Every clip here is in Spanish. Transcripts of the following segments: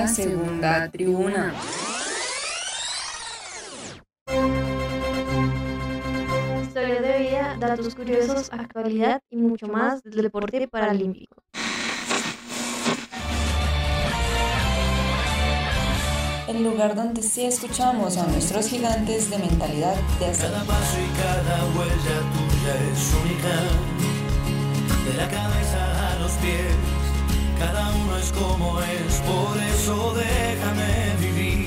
La segunda tribuna. Historia de vida, datos curiosos, actualidad y mucho más del deporte paralímpico. El lugar donde sí escuchamos a nuestros gigantes de mentalidad de hacer. Cada paso y cada huella tuya es única. De la cabeza a los pies, cada uno es como es, por eso déjame vivir.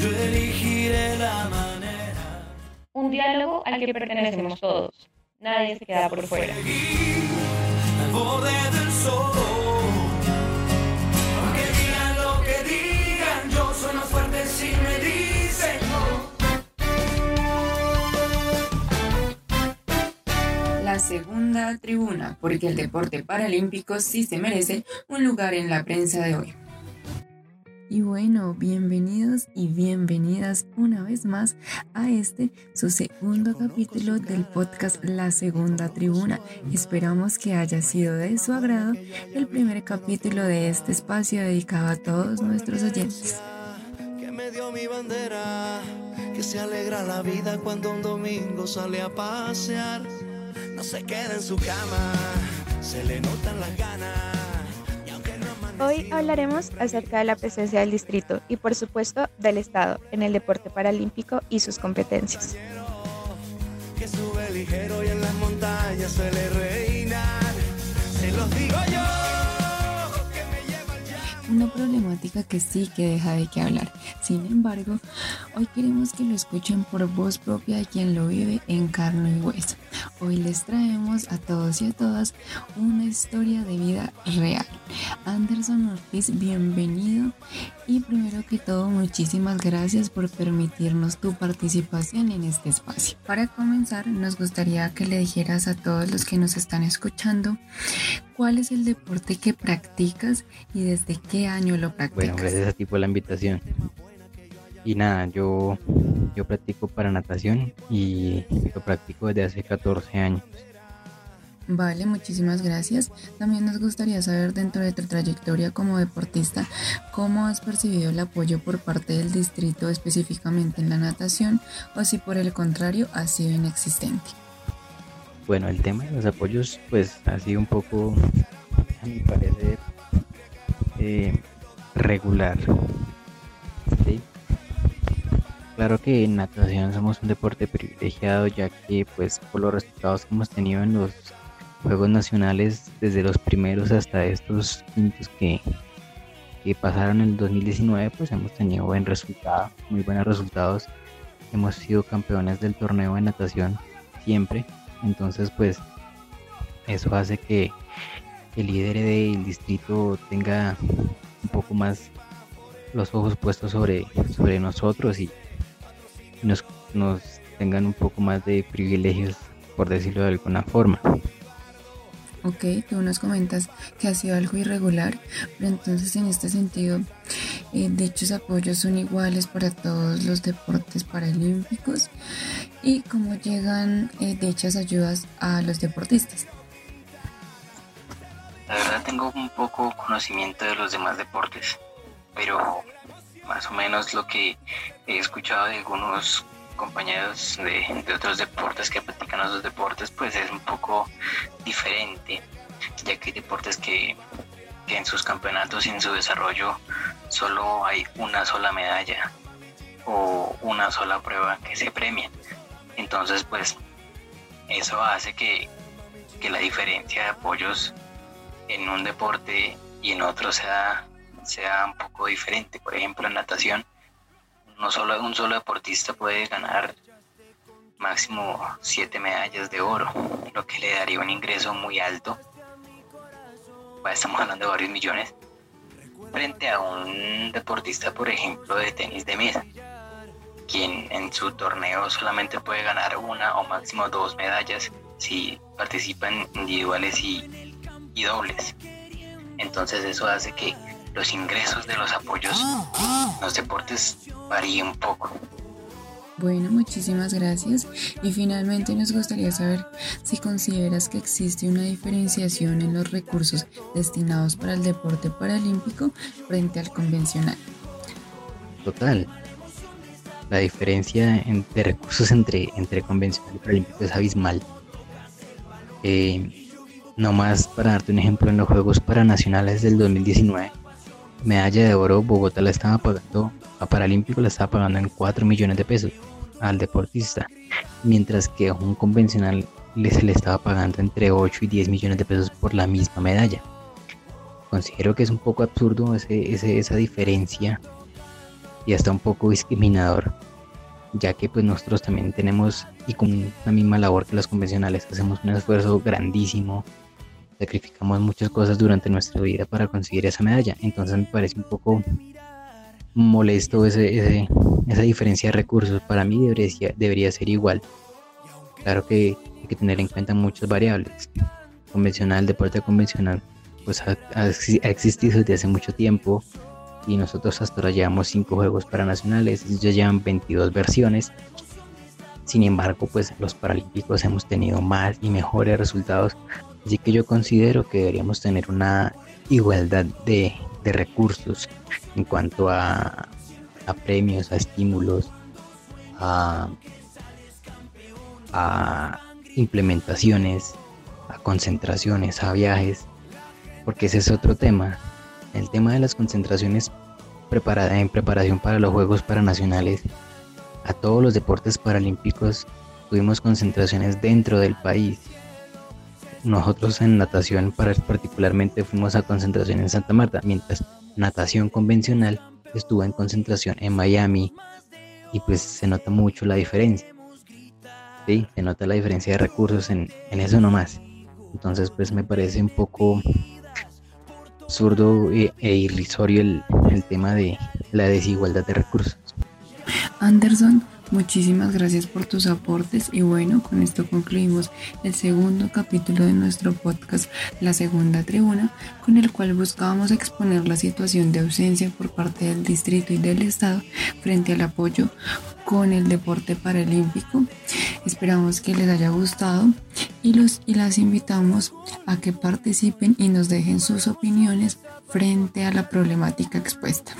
Yo elegiré la manera. Un diálogo al que pertenecemos todos. Nadie se queda por fuera. Al borde del sol. Segunda tribuna, porque el deporte paralímpico sí se merece un lugar en la prensa de hoy. Y bueno, bienvenidos y bienvenidas una vez más a este, su segundo capítulo del podcast La Segunda Tribuna. Esperamos que haya sido de su agrado el primer capítulo de este espacio dedicado a todos nuestros oyentes. que me dio mi bandera, que se alegra la vida cuando un domingo sale a pasear. No se queda en su cama, se le notan las ganas. Y aunque no Hoy hablaremos acerca de la presencia del distrito y por supuesto del Estado en el deporte paralímpico y sus competencias. que Una problemática que sí que deja de qué hablar. Sin embargo, hoy queremos que lo escuchen por voz propia de quien lo vive en carne y hueso. Hoy les traemos a todos y a todas una historia de vida real. Anderson Ortiz, bienvenido. Y primero que todo, muchísimas gracias por permitirnos tu participación en este espacio. Para comenzar, nos gustaría que le dijeras a todos los que nos están escuchando cuál es el deporte que practicas y desde qué año lo practicas. Bueno, gracias a ti por la invitación. Y nada, yo, yo practico para natación y lo practico desde hace 14 años. Vale, muchísimas gracias. También nos gustaría saber dentro de tu trayectoria como deportista, cómo has percibido el apoyo por parte del distrito específicamente en la natación o si por el contrario ha sido inexistente. Bueno, el tema de los apoyos pues ha sido un poco, a mi parecer, eh, regular. Claro que en natación somos un deporte privilegiado ya que pues por los resultados que hemos tenido en los Juegos Nacionales desde los primeros hasta estos quintos que, pasaron en el 2019 pues hemos tenido buen resultado, muy buenos resultados. Hemos sido campeones del torneo de natación siempre. Entonces pues eso hace que el líder del distrito tenga un poco más los ojos puestos sobre, sobre nosotros y nos, nos tengan un poco más de privilegios, por decirlo de alguna forma. Ok, tú nos comentas que ha sido algo irregular, pero entonces en este sentido, eh, dichos apoyos son iguales para todos los deportes paralímpicos y cómo llegan eh, dichas ayudas a los deportistas. La verdad tengo un poco conocimiento de los demás deportes, pero más o menos lo que he escuchado de algunos compañeros de, otros deportes que practican esos deportes, pues es un poco diferente, ya que hay deportes que, que en sus campeonatos y en su desarrollo solo hay una sola medalla o una sola prueba que se premia. Entonces, pues eso hace que, que la diferencia de apoyos en un deporte y en otro sea, sea un poco diferente. Por ejemplo, en natación, no solo un solo deportista puede ganar máximo siete medallas de oro, lo que le daría un ingreso muy alto. Pues, Estamos hablando de varios millones. Frente a un deportista, por ejemplo, de tenis de mesa, quien en su torneo solamente puede ganar una o máximo dos medallas si participan individuales y, y dobles. Entonces eso hace que los ingresos de los apoyos en los deportes varíen un poco. Bueno, muchísimas gracias. Y finalmente nos gustaría saber si consideras que existe una diferenciación en los recursos destinados para el deporte paralímpico frente al convencional. Total. La diferencia de recursos entre, entre convencional y paralímpico es abismal. Eh, no más para darte un ejemplo, en los Juegos Paranacionales del 2019, medalla de oro Bogotá la estaba pagando, a Paralímpico la estaba pagando en 4 millones de pesos al deportista, mientras que a un convencional se le estaba pagando entre 8 y 10 millones de pesos por la misma medalla. Considero que es un poco absurdo ese, esa diferencia y hasta un poco discriminador, ya que pues nosotros también tenemos y con la misma labor que los convencionales hacemos un esfuerzo grandísimo, sacrificamos muchas cosas durante nuestra vida para conseguir esa medalla, entonces me parece un poco molesto esa diferencia de recursos. Para mí debería, debería ser igual. Claro que hay que tener en cuenta muchas variables. Convencional, deporte convencional, pues ha, existido desde hace mucho tiempo y nosotros hasta ahora llevamos 5 juegos paranacionales, ellos ya llevan 22 versiones. Sin embargo, pues los paralímpicos hemos tenido más y mejores resultados, así que yo considero que deberíamos tener una igualdad de, de recursos en cuanto a, a premios, a estímulos, a, a implementaciones, a concentraciones, a viajes, porque ese es otro tema. El tema de las concentraciones preparada en preparación para los Juegos Paranacionales, a todos los deportes paralímpicos tuvimos concentraciones dentro del país. Nosotros en natación particularmente fuimos a concentración en Santa Marta, mientras natación convencional estuvo en concentración en Miami y pues se nota mucho la diferencia. Sí, se nota la diferencia de recursos en, en eso nomás. Entonces pues me parece un poco absurdo e, e irrisorio el, el tema de la desigualdad de recursos. Anderson, muchísimas gracias por tus aportes y bueno, con esto concluimos el segundo capítulo de nuestro podcast La Segunda Tribuna, con el cual buscábamos exponer la situación de ausencia por parte del distrito y del estado frente al apoyo con el deporte paralímpico. Esperamos que les haya gustado y los y las invitamos a que participen y nos dejen sus opiniones frente a la problemática expuesta.